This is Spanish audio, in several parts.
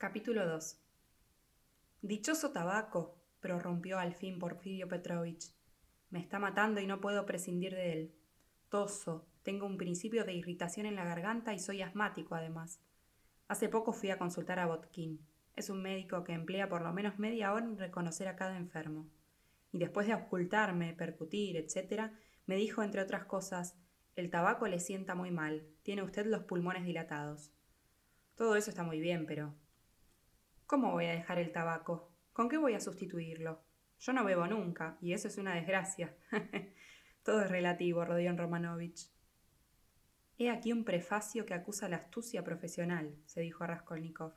Capítulo 2 Dichoso tabaco, prorrumpió al fin Porfirio Petrovich. Me está matando y no puedo prescindir de él. Toso, tengo un principio de irritación en la garganta y soy asmático además. Hace poco fui a consultar a Botkin. Es un médico que emplea por lo menos media hora en reconocer a cada enfermo. Y después de ocultarme, percutir, etc., me dijo, entre otras cosas, el tabaco le sienta muy mal, tiene usted los pulmones dilatados. Todo eso está muy bien, pero ¿Cómo voy a dejar el tabaco? ¿Con qué voy a sustituirlo? Yo no bebo nunca, y eso es una desgracia. Todo es relativo, Rodion Romanovich. He aquí un prefacio que acusa la astucia profesional, se dijo a Raskolnikov.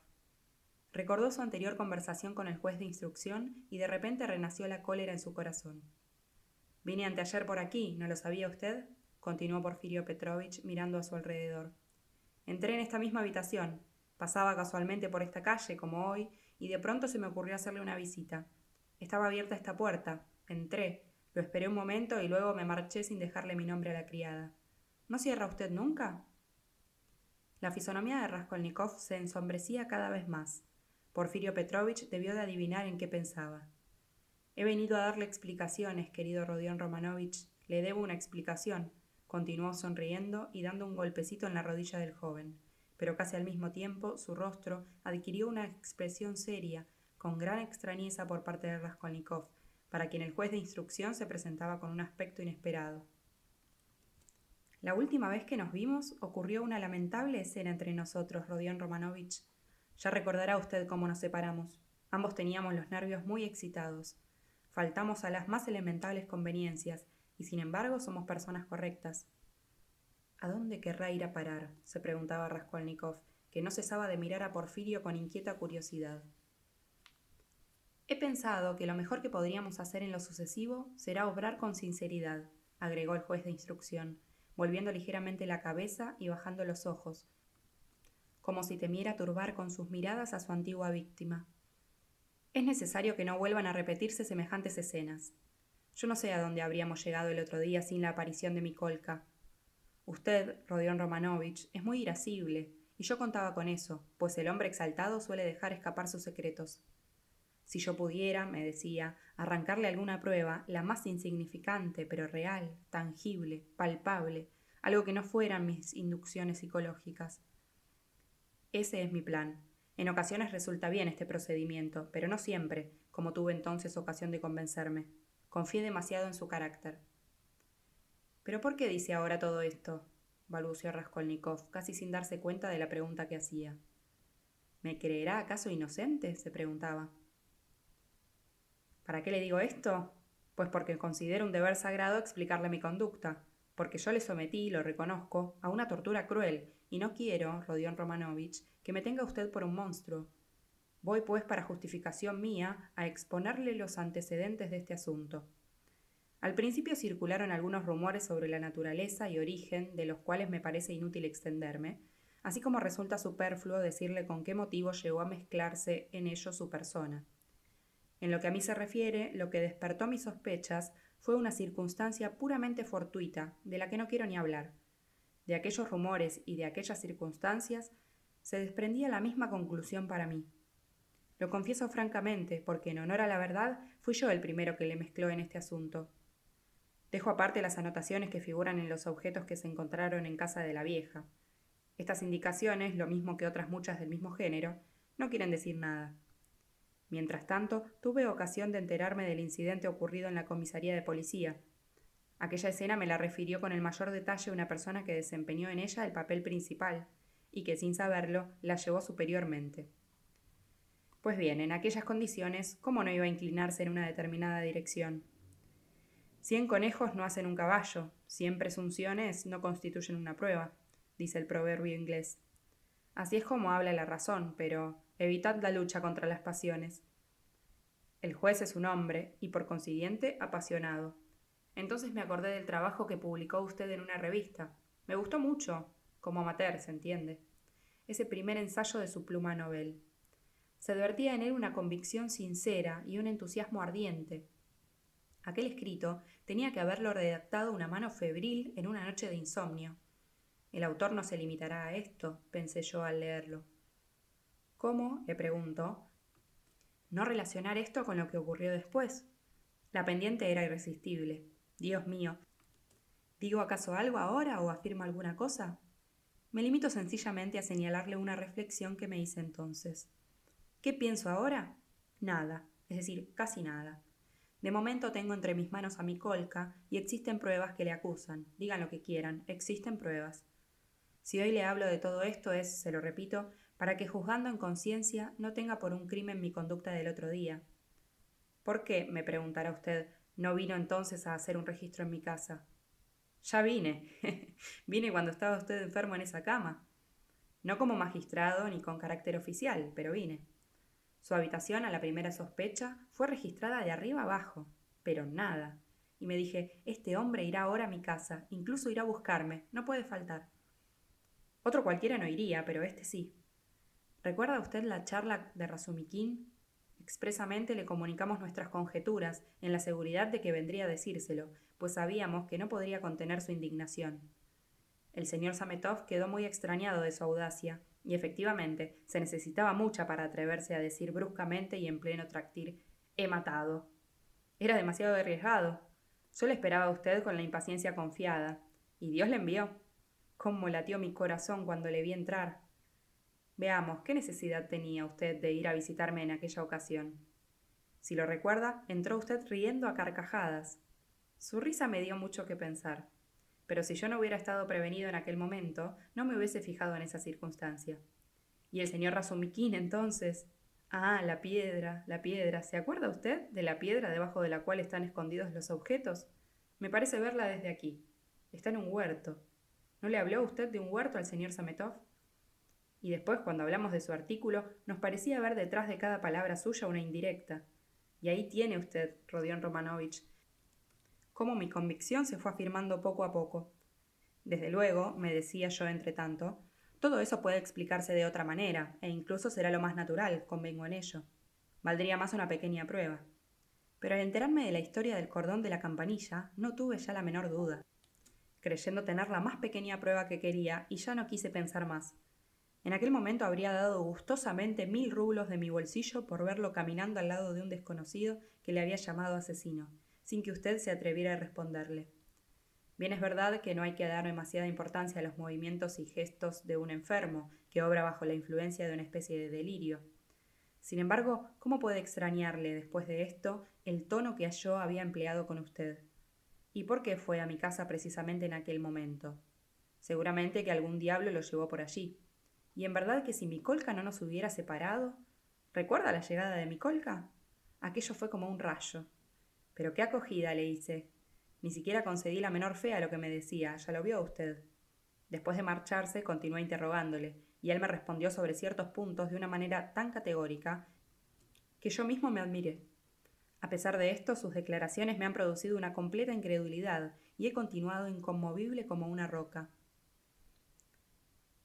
Recordó su anterior conversación con el juez de instrucción y de repente renació la cólera en su corazón. Vine anteayer por aquí, ¿no lo sabía usted? continuó Porfirio Petrovich mirando a su alrededor. Entré en esta misma habitación, Pasaba casualmente por esta calle, como hoy, y de pronto se me ocurrió hacerle una visita. Estaba abierta esta puerta. Entré. Lo esperé un momento y luego me marché sin dejarle mi nombre a la criada. ¿No cierra usted nunca? La fisonomía de Raskolnikov se ensombrecía cada vez más. Porfirio Petrovich debió de adivinar en qué pensaba. He venido a darle explicaciones, querido Rodión Romanovich. Le debo una explicación, continuó sonriendo y dando un golpecito en la rodilla del joven pero casi al mismo tiempo su rostro adquirió una expresión seria, con gran extrañeza por parte de Raskolnikov, para quien el juez de instrucción se presentaba con un aspecto inesperado. La última vez que nos vimos ocurrió una lamentable escena entre nosotros, Rodion Romanovich. Ya recordará usted cómo nos separamos. Ambos teníamos los nervios muy excitados. Faltamos a las más elementales conveniencias, y sin embargo somos personas correctas. ¿A dónde querrá ir a parar? se preguntaba Raskolnikov, que no cesaba de mirar a Porfirio con inquieta curiosidad. He pensado que lo mejor que podríamos hacer en lo sucesivo será obrar con sinceridad, agregó el juez de instrucción, volviendo ligeramente la cabeza y bajando los ojos, como si temiera turbar con sus miradas a su antigua víctima. Es necesario que no vuelvan a repetirse semejantes escenas. Yo no sé a dónde habríamos llegado el otro día sin la aparición de mi colca, Usted, Rodion Romanovich, es muy irascible, y yo contaba con eso, pues el hombre exaltado suele dejar escapar sus secretos. Si yo pudiera, me decía, arrancarle alguna prueba, la más insignificante, pero real, tangible, palpable, algo que no fueran mis inducciones psicológicas. Ese es mi plan. En ocasiones resulta bien este procedimiento, pero no siempre, como tuve entonces ocasión de convencerme. Confié demasiado en su carácter. ¿Pero por qué dice ahora todo esto? balbuceó Raskolnikov, casi sin darse cuenta de la pregunta que hacía. ¿Me creerá acaso inocente? se preguntaba. ¿Para qué le digo esto? Pues porque considero un deber sagrado explicarle mi conducta, porque yo le sometí, lo reconozco, a una tortura cruel, y no quiero, Rodion Romanovich, que me tenga usted por un monstruo. Voy, pues, para justificación mía, a exponerle los antecedentes de este asunto. Al principio circularon algunos rumores sobre la naturaleza y origen, de los cuales me parece inútil extenderme, así como resulta superfluo decirle con qué motivo llegó a mezclarse en ello su persona. En lo que a mí se refiere, lo que despertó mis sospechas fue una circunstancia puramente fortuita, de la que no quiero ni hablar. De aquellos rumores y de aquellas circunstancias se desprendía la misma conclusión para mí. Lo confieso francamente, porque en honor a la verdad fui yo el primero que le mezcló en este asunto. Dejo aparte las anotaciones que figuran en los objetos que se encontraron en casa de la vieja. Estas indicaciones, lo mismo que otras muchas del mismo género, no quieren decir nada. Mientras tanto, tuve ocasión de enterarme del incidente ocurrido en la comisaría de policía. Aquella escena me la refirió con el mayor detalle una persona que desempeñó en ella el papel principal, y que sin saberlo la llevó superiormente. Pues bien, en aquellas condiciones, ¿cómo no iba a inclinarse en una determinada dirección? Cien conejos no hacen un caballo, cien presunciones no constituyen una prueba, dice el proverbio inglés. Así es como habla la razón, pero evitad la lucha contra las pasiones. El juez es un hombre y por consiguiente apasionado. Entonces me acordé del trabajo que publicó usted en una revista. Me gustó mucho, como amateur, se entiende. Ese primer ensayo de su pluma novel. Se advertía en él una convicción sincera y un entusiasmo ardiente, Aquel escrito tenía que haberlo redactado una mano febril en una noche de insomnio. El autor no se limitará a esto, pensé yo al leerlo. ¿Cómo, le pregunto, no relacionar esto con lo que ocurrió después? La pendiente era irresistible. Dios mío. ¿Digo acaso algo ahora o afirmo alguna cosa? Me limito sencillamente a señalarle una reflexión que me hice entonces. ¿Qué pienso ahora? Nada, es decir, casi nada. De momento tengo entre mis manos a mi colca y existen pruebas que le acusan. Digan lo que quieran, existen pruebas. Si hoy le hablo de todo esto es, se lo repito, para que juzgando en conciencia no tenga por un crimen mi conducta del otro día. ¿Por qué, me preguntará usted, no vino entonces a hacer un registro en mi casa? Ya vine. vine cuando estaba usted enfermo en esa cama. No como magistrado ni con carácter oficial, pero vine. Su habitación, a la primera sospecha, fue registrada de arriba abajo, pero nada. Y me dije, este hombre irá ahora a mi casa, incluso irá a buscarme, no puede faltar. Otro cualquiera no iría, pero este sí. ¿Recuerda usted la charla de Razumiquín? Expresamente le comunicamos nuestras conjeturas, en la seguridad de que vendría a decírselo, pues sabíamos que no podría contener su indignación. El señor Sametov quedó muy extrañado de su audacia, y efectivamente, se necesitaba mucha para atreverse a decir bruscamente y en pleno tractir he matado. Era demasiado arriesgado. Yo le esperaba a usted con la impaciencia confiada, y Dios le envió. Cómo latió mi corazón cuando le vi entrar. Veamos, ¿qué necesidad tenía usted de ir a visitarme en aquella ocasión? Si lo recuerda, entró usted riendo a carcajadas. Su risa me dio mucho que pensar pero si yo no hubiera estado prevenido en aquel momento, no me hubiese fijado en esa circunstancia. Y el señor Razumiquín, entonces. Ah, la piedra, la piedra. ¿Se acuerda usted de la piedra debajo de la cual están escondidos los objetos? Me parece verla desde aquí. Está en un huerto. ¿No le habló usted de un huerto al señor Sametov? Y después, cuando hablamos de su artículo, nos parecía ver detrás de cada palabra suya una indirecta. Y ahí tiene usted, Rodion Romanovich, cómo mi convicción se fue afirmando poco a poco. Desde luego, me decía yo entre tanto, todo eso puede explicarse de otra manera, e incluso será lo más natural, convengo en ello. Valdría más una pequeña prueba. Pero al enterarme de la historia del cordón de la campanilla, no tuve ya la menor duda, creyendo tener la más pequeña prueba que quería, y ya no quise pensar más. En aquel momento habría dado gustosamente mil rublos de mi bolsillo por verlo caminando al lado de un desconocido que le había llamado asesino, sin que usted se atreviera a responderle. Bien es verdad que no hay que dar demasiada importancia a los movimientos y gestos de un enfermo que obra bajo la influencia de una especie de delirio. Sin embargo, ¿cómo puede extrañarle después de esto el tono que yo había empleado con usted? ¿Y por qué fue a mi casa precisamente en aquel momento? Seguramente que algún diablo lo llevó por allí. Y en verdad que si mi colca no nos hubiera separado. ¿Recuerda la llegada de mi colca? Aquello fue como un rayo. Pero qué acogida le hice. Ni siquiera concedí la menor fe a lo que me decía, ya lo vio usted. Después de marcharse, continué interrogándole, y él me respondió sobre ciertos puntos de una manera tan categórica que yo mismo me admiré. A pesar de esto, sus declaraciones me han producido una completa incredulidad, y he continuado inconmovible como una roca.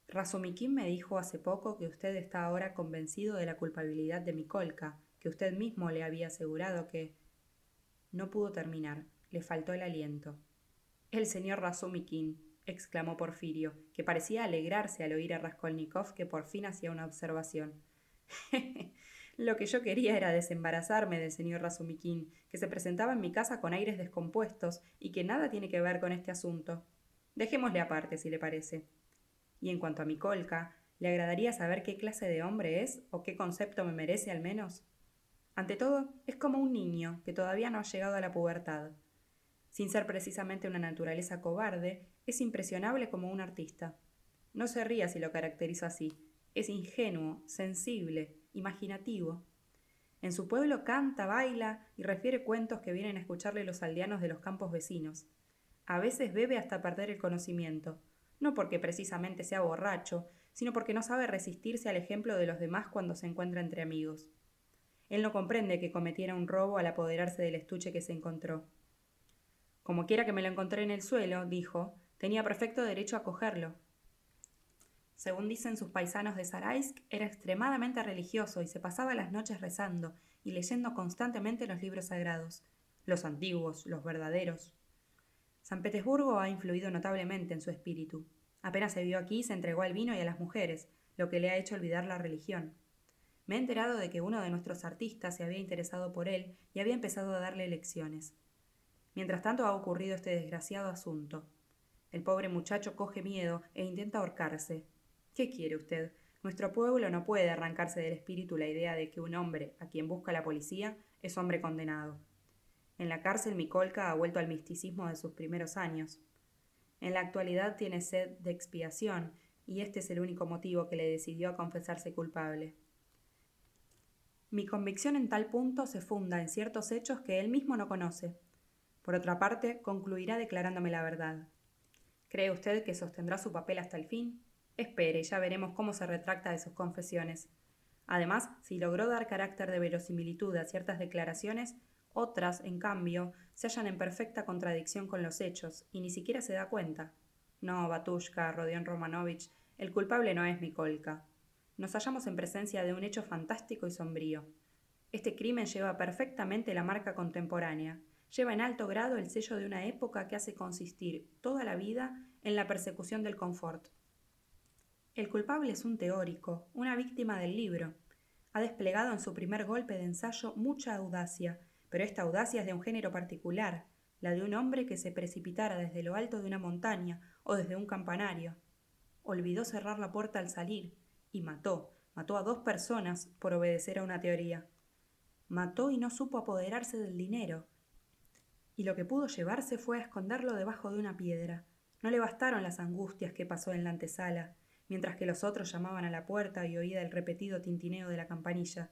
Razumikin me dijo hace poco que usted está ahora convencido de la culpabilidad de mi colca, que usted mismo le había asegurado que, no pudo terminar, le faltó el aliento. El señor Razumikin, exclamó Porfirio, que parecía alegrarse al oír a Raskolnikov que por fin hacía una observación. Lo que yo quería era desembarazarme del señor Razumikin, que se presentaba en mi casa con aires descompuestos y que nada tiene que ver con este asunto. Dejémosle aparte, si le parece. Y en cuanto a mi colca, ¿le agradaría saber qué clase de hombre es o qué concepto me merece al menos? Ante todo, es como un niño que todavía no ha llegado a la pubertad. Sin ser precisamente una naturaleza cobarde, es impresionable como un artista. No se ría si lo caracterizo así. Es ingenuo, sensible, imaginativo. En su pueblo canta, baila y refiere cuentos que vienen a escucharle los aldeanos de los campos vecinos. A veces bebe hasta perder el conocimiento, no porque precisamente sea borracho, sino porque no sabe resistirse al ejemplo de los demás cuando se encuentra entre amigos. Él no comprende que cometiera un robo al apoderarse del estuche que se encontró. Como quiera que me lo encontré en el suelo, dijo, tenía perfecto derecho a cogerlo. Según dicen sus paisanos de Saraisk, era extremadamente religioso y se pasaba las noches rezando y leyendo constantemente los libros sagrados, los antiguos, los verdaderos. San Petersburgo ha influido notablemente en su espíritu. Apenas se vio aquí, se entregó al vino y a las mujeres, lo que le ha hecho olvidar la religión. Me he enterado de que uno de nuestros artistas se había interesado por él y había empezado a darle lecciones. Mientras tanto ha ocurrido este desgraciado asunto. El pobre muchacho coge miedo e intenta ahorcarse. ¿Qué quiere usted? Nuestro pueblo no puede arrancarse del espíritu la idea de que un hombre, a quien busca la policía, es hombre condenado. En la cárcel Micolca ha vuelto al misticismo de sus primeros años. En la actualidad tiene sed de expiación, y este es el único motivo que le decidió a confesarse culpable. Mi convicción en tal punto se funda en ciertos hechos que él mismo no conoce. Por otra parte, concluirá declarándome la verdad. ¿Cree usted que sostendrá su papel hasta el fin? Espere, ya veremos cómo se retracta de sus confesiones. Además, si logró dar carácter de verosimilitud a ciertas declaraciones, otras, en cambio, se hallan en perfecta contradicción con los hechos, y ni siquiera se da cuenta. No, Batushka, Rodion Romanovich, el culpable no es Mikolka. Nos hallamos en presencia de un hecho fantástico y sombrío. Este crimen lleva perfectamente la marca contemporánea, lleva en alto grado el sello de una época que hace consistir toda la vida en la persecución del confort. El culpable es un teórico, una víctima del libro. Ha desplegado en su primer golpe de ensayo mucha audacia, pero esta audacia es de un género particular, la de un hombre que se precipitara desde lo alto de una montaña o desde un campanario. Olvidó cerrar la puerta al salir y mató, mató a dos personas por obedecer a una teoría. Mató y no supo apoderarse del dinero. Y lo que pudo llevarse fue a esconderlo debajo de una piedra. No le bastaron las angustias que pasó en la antesala, mientras que los otros llamaban a la puerta y oía el repetido tintineo de la campanilla.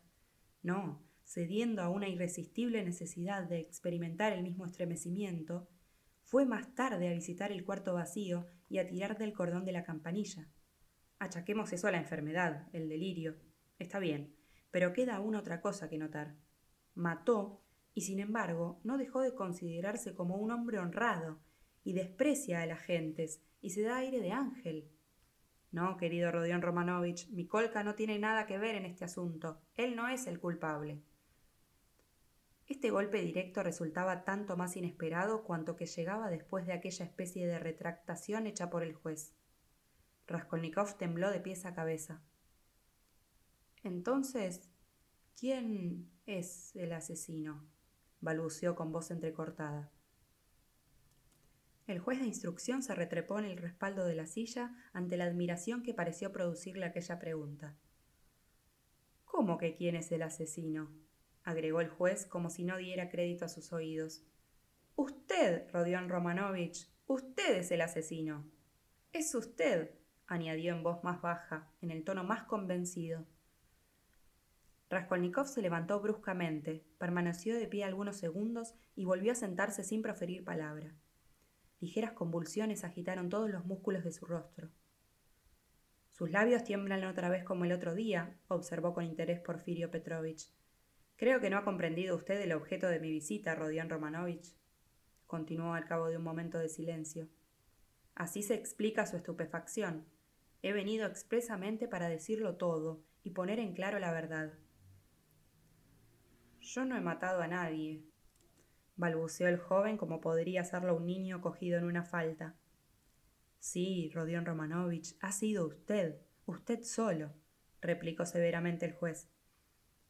No, cediendo a una irresistible necesidad de experimentar el mismo estremecimiento, fue más tarde a visitar el cuarto vacío y a tirar del cordón de la campanilla. Achaquemos eso a la enfermedad, el delirio. Está bien, pero queda aún otra cosa que notar. Mató y sin embargo no dejó de considerarse como un hombre honrado y desprecia a las gentes y se da aire de ángel. No, querido Rodión Romanovich, Mikolka no tiene nada que ver en este asunto. Él no es el culpable. Este golpe directo resultaba tanto más inesperado cuanto que llegaba después de aquella especie de retractación hecha por el juez. Raskolnikov tembló de pies a cabeza. Entonces, ¿quién es el asesino? balbuceó con voz entrecortada. El juez de instrucción se retrepó en el respaldo de la silla ante la admiración que pareció producirle aquella pregunta. ¿Cómo que quién es el asesino? agregó el juez como si no diera crédito a sus oídos. Usted, Rodion Romanovich, usted es el asesino. Es usted, añadió en voz más baja, en el tono más convencido. Raskolnikov se levantó bruscamente, permaneció de pie algunos segundos y volvió a sentarse sin proferir palabra. Ligeras convulsiones agitaron todos los músculos de su rostro. Sus labios tiemblan otra vez como el otro día, observó con interés Porfirio Petrovich. Creo que no ha comprendido usted el objeto de mi visita, Rodion Romanovich, continuó al cabo de un momento de silencio. Así se explica su estupefacción. He venido expresamente para decirlo todo y poner en claro la verdad. Yo no he matado a nadie, balbuceó el joven como podría hacerlo un niño cogido en una falta. Sí, Rodion Romanovich, ha sido usted, usted solo, replicó severamente el juez.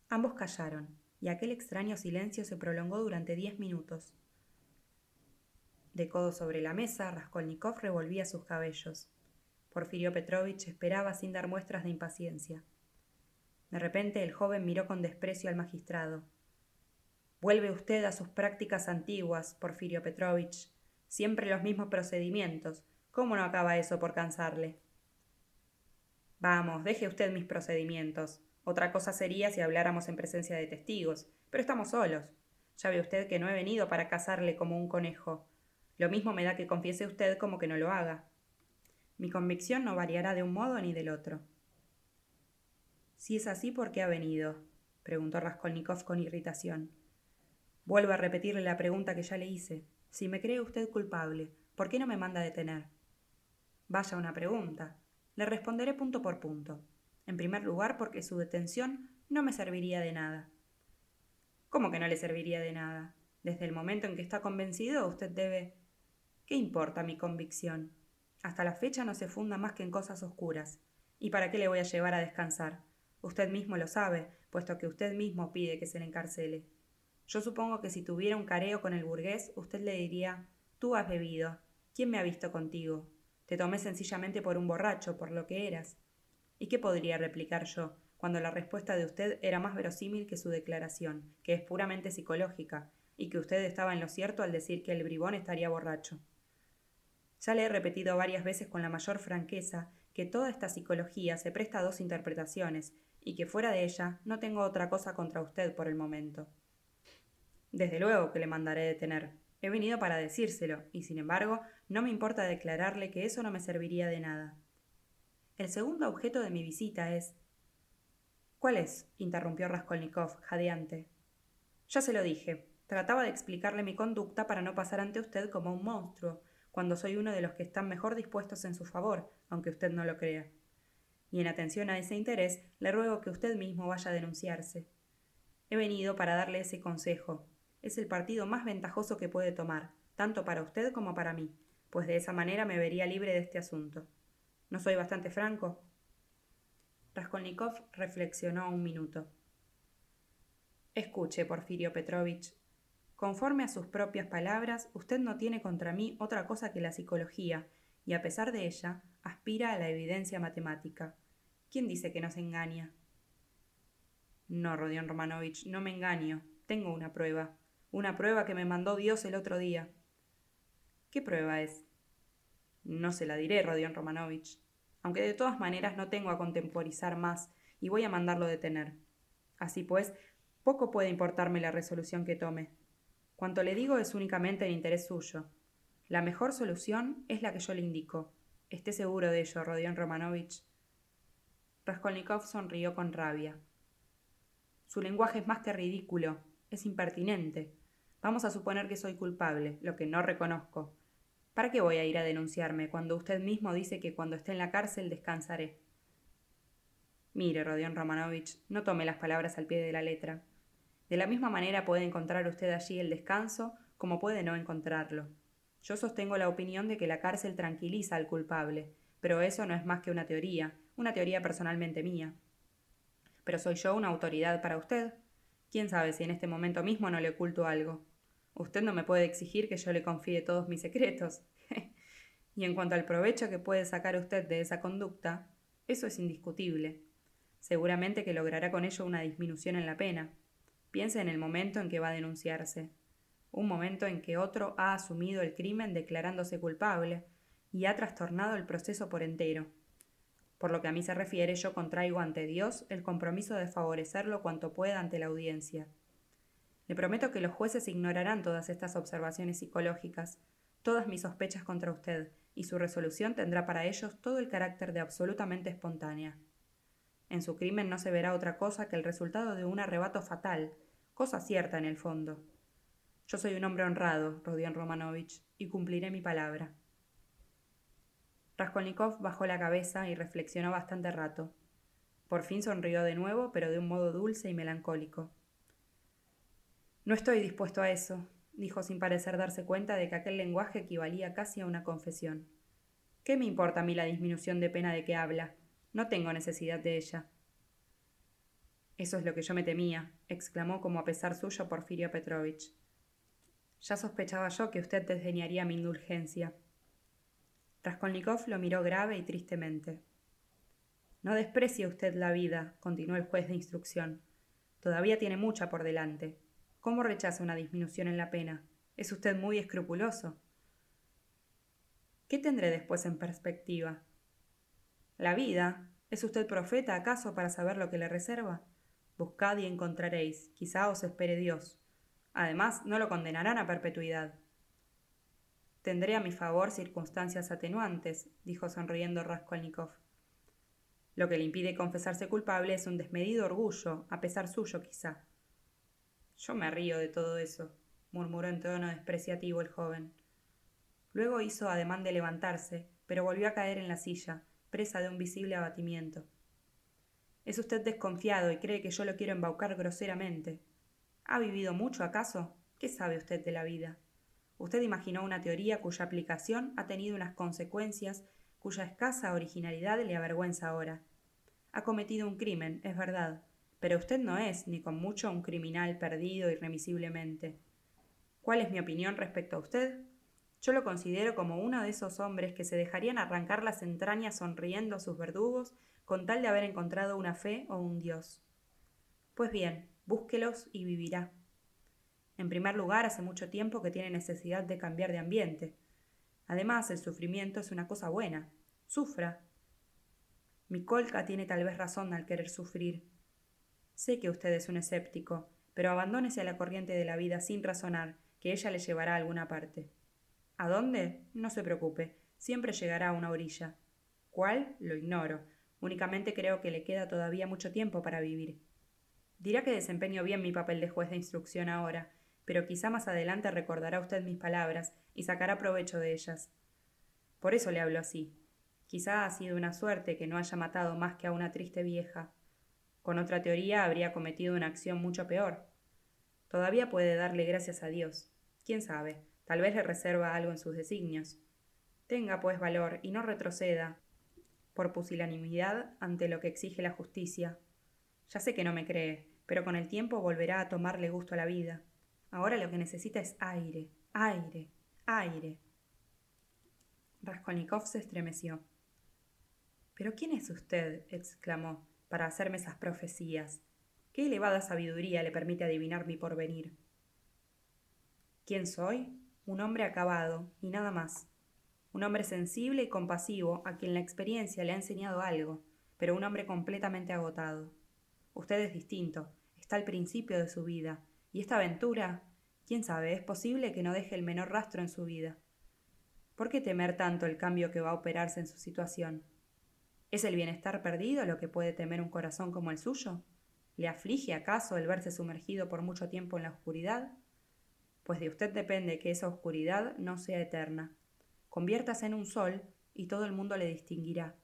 Ambos callaron, y aquel extraño silencio se prolongó durante diez minutos. De codo sobre la mesa, Raskolnikov revolvía sus cabellos. Porfirio Petrovich esperaba sin dar muestras de impaciencia. De repente el joven miró con desprecio al magistrado. Vuelve usted a sus prácticas antiguas, Porfirio Petrovich. Siempre los mismos procedimientos. ¿Cómo no acaba eso por cansarle? Vamos, deje usted mis procedimientos, otra cosa sería si habláramos en presencia de testigos, pero estamos solos. Ya ve usted que no he venido para cazarle como un conejo. Lo mismo me da que confiese usted como que no lo haga. Mi convicción no variará de un modo ni del otro. Si es así, ¿por qué ha venido? preguntó Raskolnikov con irritación. Vuelvo a repetirle la pregunta que ya le hice. Si me cree usted culpable, ¿por qué no me manda detener? Vaya una pregunta. Le responderé punto por punto. En primer lugar, porque su detención no me serviría de nada. ¿Cómo que no le serviría de nada? Desde el momento en que está convencido, usted debe... ¿Qué importa mi convicción? Hasta la fecha no se funda más que en cosas oscuras. ¿Y para qué le voy a llevar a descansar? Usted mismo lo sabe, puesto que usted mismo pide que se le encarcele. Yo supongo que si tuviera un careo con el burgués, usted le diría Tú has bebido. ¿Quién me ha visto contigo? Te tomé sencillamente por un borracho, por lo que eras. ¿Y qué podría replicar yo, cuando la respuesta de usted era más verosímil que su declaración, que es puramente psicológica, y que usted estaba en lo cierto al decir que el bribón estaría borracho? Ya le he repetido varias veces con la mayor franqueza que toda esta psicología se presta a dos interpretaciones, y que fuera de ella no tengo otra cosa contra usted por el momento. Desde luego que le mandaré detener. He venido para decírselo, y sin embargo, no me importa declararle que eso no me serviría de nada. El segundo objeto de mi visita es. ¿Cuál es? interrumpió Raskolnikov, jadeante. Ya se lo dije. Trataba de explicarle mi conducta para no pasar ante usted como un monstruo, cuando soy uno de los que están mejor dispuestos en su favor, aunque usted no lo crea. Y en atención a ese interés, le ruego que usted mismo vaya a denunciarse. He venido para darle ese consejo, es el partido más ventajoso que puede tomar, tanto para usted como para mí, pues de esa manera me vería libre de este asunto. ¿No soy bastante franco? Raskolnikov reflexionó un minuto. Escuche, Porfirio Petrovich. Conforme a sus propias palabras, usted no tiene contra mí otra cosa que la psicología, y a pesar de ella, aspira a la evidencia matemática. ¿Quién dice que no se engaña? No, Rodion Romanovich, no me engaño. Tengo una prueba. Una prueba que me mandó Dios el otro día. ¿Qué prueba es? No se la diré, Rodion Romanovich. Aunque de todas maneras no tengo a contemporizar más y voy a mandarlo detener. Así pues, poco puede importarme la resolución que tome. Cuanto le digo es únicamente en interés suyo. La mejor solución es la que yo le indico. Esté seguro de ello, Rodion Romanovich. Raskolnikov sonrió con rabia. Su lenguaje es más que ridículo, es impertinente. Vamos a suponer que soy culpable, lo que no reconozco. ¿Para qué voy a ir a denunciarme cuando usted mismo dice que cuando esté en la cárcel descansaré? Mire, Rodion Romanovich, no tome las palabras al pie de la letra. De la misma manera puede encontrar usted allí el descanso como puede no encontrarlo. Yo sostengo la opinión de que la cárcel tranquiliza al culpable, pero eso no es más que una teoría, una teoría personalmente mía. Pero soy yo una autoridad para usted, Quién sabe si en este momento mismo no le oculto algo. Usted no me puede exigir que yo le confíe todos mis secretos. y en cuanto al provecho que puede sacar usted de esa conducta, eso es indiscutible. Seguramente que logrará con ello una disminución en la pena. Piense en el momento en que va a denunciarse. Un momento en que otro ha asumido el crimen declarándose culpable y ha trastornado el proceso por entero. Por lo que a mí se refiere, yo contraigo ante Dios el compromiso de favorecerlo cuanto pueda ante la audiencia. Le prometo que los jueces ignorarán todas estas observaciones psicológicas, todas mis sospechas contra usted, y su resolución tendrá para ellos todo el carácter de absolutamente espontánea. En su crimen no se verá otra cosa que el resultado de un arrebato fatal, cosa cierta en el fondo. Yo soy un hombre honrado, Rodion Romanovich, y cumpliré mi palabra. Raskolnikov bajó la cabeza y reflexionó bastante rato. Por fin sonrió de nuevo, pero de un modo dulce y melancólico. No estoy dispuesto a eso, dijo sin parecer darse cuenta de que aquel lenguaje equivalía casi a una confesión. ¿Qué me importa a mí la disminución de pena de que habla? No tengo necesidad de ella. Eso es lo que yo me temía, exclamó como a pesar suyo Porfirio Petrovich. Ya sospechaba yo que usted desdeñaría mi indulgencia. Raskolnikov lo miró grave y tristemente. No desprecie usted la vida, continuó el juez de instrucción. Todavía tiene mucha por delante. ¿Cómo rechaza una disminución en la pena? Es usted muy escrupuloso. ¿Qué tendré después en perspectiva? La vida. ¿Es usted profeta acaso para saber lo que le reserva? Buscad y encontraréis. Quizá os espere Dios. Además, no lo condenarán a perpetuidad. Tendré a mi favor circunstancias atenuantes, dijo sonriendo Raskolnikov. Lo que le impide confesarse culpable es un desmedido orgullo, a pesar suyo quizá. Yo me río de todo eso, murmuró en tono despreciativo el joven. Luego hizo ademán de levantarse, pero volvió a caer en la silla, presa de un visible abatimiento. Es usted desconfiado y cree que yo lo quiero embaucar groseramente. ¿Ha vivido mucho, acaso? ¿Qué sabe usted de la vida? Usted imaginó una teoría cuya aplicación ha tenido unas consecuencias cuya escasa originalidad le avergüenza ahora. Ha cometido un crimen, es verdad, pero usted no es, ni con mucho, un criminal perdido irremisiblemente. ¿Cuál es mi opinión respecto a usted? Yo lo considero como uno de esos hombres que se dejarían arrancar las entrañas sonriendo a sus verdugos con tal de haber encontrado una fe o un Dios. Pues bien, búsquelos y vivirá. En primer lugar, hace mucho tiempo que tiene necesidad de cambiar de ambiente. Además, el sufrimiento es una cosa buena. Sufra. Mi colca tiene tal vez razón al querer sufrir. Sé que usted es un escéptico, pero abandónese a la corriente de la vida sin razonar, que ella le llevará a alguna parte. ¿A dónde? No se preocupe, siempre llegará a una orilla. ¿Cuál? Lo ignoro. Únicamente creo que le queda todavía mucho tiempo para vivir. Dirá que desempeño bien mi papel de juez de instrucción ahora, pero quizá más adelante recordará usted mis palabras y sacará provecho de ellas. Por eso le hablo así. Quizá ha sido una suerte que no haya matado más que a una triste vieja. Con otra teoría habría cometido una acción mucho peor. Todavía puede darle gracias a Dios. Quién sabe, tal vez le reserva algo en sus designios. Tenga, pues, valor y no retroceda por pusilanimidad ante lo que exige la justicia. Ya sé que no me cree, pero con el tiempo volverá a tomarle gusto a la vida. Ahora lo que necesita es aire, aire, aire. Raskolnikov se estremeció. ¿Pero quién es usted? exclamó, para hacerme esas profecías. ¿Qué elevada sabiduría le permite adivinar mi porvenir? ¿Quién soy? Un hombre acabado, y nada más. Un hombre sensible y compasivo a quien la experiencia le ha enseñado algo, pero un hombre completamente agotado. Usted es distinto, está al principio de su vida, y esta aventura, quién sabe, es posible que no deje el menor rastro en su vida. ¿Por qué temer tanto el cambio que va a operarse en su situación? ¿Es el bienestar perdido lo que puede temer un corazón como el suyo? ¿Le aflige acaso el verse sumergido por mucho tiempo en la oscuridad? Pues de usted depende que esa oscuridad no sea eterna. Conviértase en un sol y todo el mundo le distinguirá.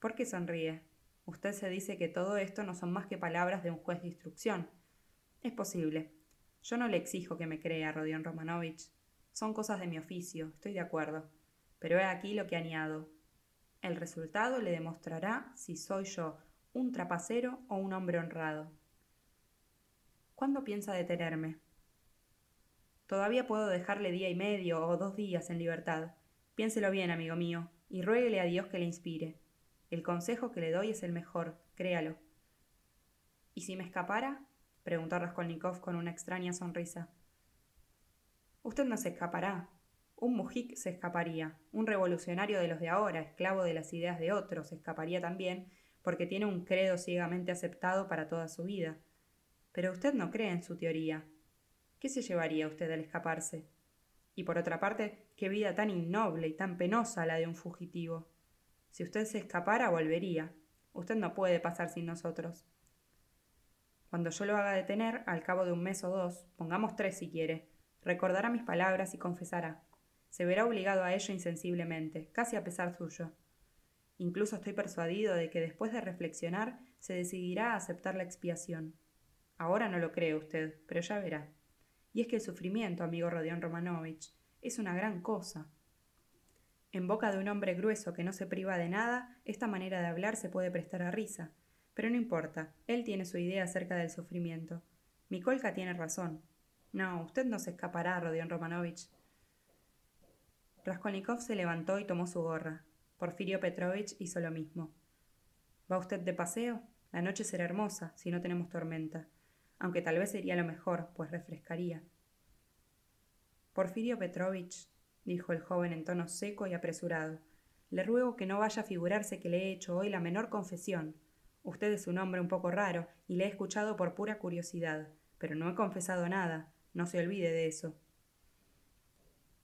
¿Por qué sonríe? Usted se dice que todo esto no son más que palabras de un juez de instrucción. Es posible. Yo no le exijo que me crea, Rodion Romanovich. Son cosas de mi oficio, estoy de acuerdo. Pero he aquí lo que añado. El resultado le demostrará si soy yo un trapacero o un hombre honrado. ¿Cuándo piensa detenerme? Todavía puedo dejarle día y medio o dos días en libertad. Piénselo bien, amigo mío, y ruéguele a Dios que le inspire. El consejo que le doy es el mejor, créalo. ¿Y si me escapara? preguntó Raskolnikov con una extraña sonrisa. Usted no se escapará. Un mujik se escaparía, un revolucionario de los de ahora, esclavo de las ideas de otros, se escaparía también, porque tiene un credo ciegamente aceptado para toda su vida. Pero usted no cree en su teoría. ¿Qué se llevaría usted al escaparse? Y por otra parte, qué vida tan innoble y tan penosa la de un fugitivo. Si usted se escapara, volvería. Usted no puede pasar sin nosotros. Cuando yo lo haga detener, al cabo de un mes o dos, pongamos tres si quiere, recordará mis palabras y confesará. Se verá obligado a ello insensiblemente, casi a pesar suyo. Incluso estoy persuadido de que después de reflexionar se decidirá a aceptar la expiación. Ahora no lo cree usted, pero ya verá. Y es que el sufrimiento, amigo Rodion Romanovich, es una gran cosa. En boca de un hombre grueso que no se priva de nada, esta manera de hablar se puede prestar a risa. Pero no importa, él tiene su idea acerca del sufrimiento. Mikolka tiene razón. No, usted no se escapará, Rodion Romanovich. Raskolnikov se levantó y tomó su gorra. Porfirio Petrovich hizo lo mismo. ¿Va usted de paseo? La noche será hermosa, si no tenemos tormenta, aunque tal vez sería lo mejor, pues refrescaría. Porfirio Petrovich, dijo el joven en tono seco y apresurado. Le ruego que no vaya a figurarse que le he hecho hoy la menor confesión. Usted es un hombre un poco raro y le he escuchado por pura curiosidad, pero no he confesado nada. No se olvide de eso.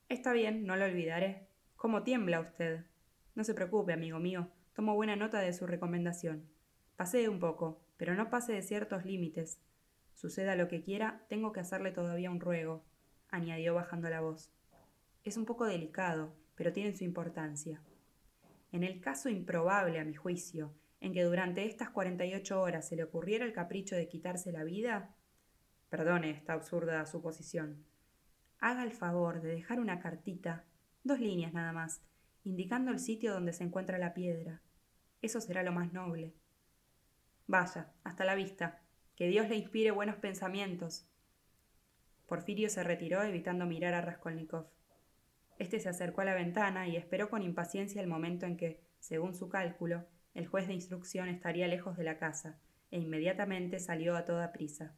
Está bien, no lo olvidaré. ¿Cómo tiembla usted? No se preocupe, amigo mío. Tomo buena nota de su recomendación. Pasee un poco, pero no pase de ciertos límites. Suceda lo que quiera, tengo que hacerle todavía un ruego, añadió bajando la voz es un poco delicado, pero tiene su importancia. En el caso improbable, a mi juicio, en que durante estas 48 horas se le ocurriera el capricho de quitarse la vida, perdone esta absurda suposición, haga el favor de dejar una cartita, dos líneas nada más, indicando el sitio donde se encuentra la piedra. Eso será lo más noble. Vaya, hasta la vista. Que Dios le inspire buenos pensamientos. Porfirio se retiró evitando mirar a Raskolnikov. Este se acercó a la ventana y esperó con impaciencia el momento en que, según su cálculo, el juez de instrucción estaría lejos de la casa, e inmediatamente salió a toda prisa.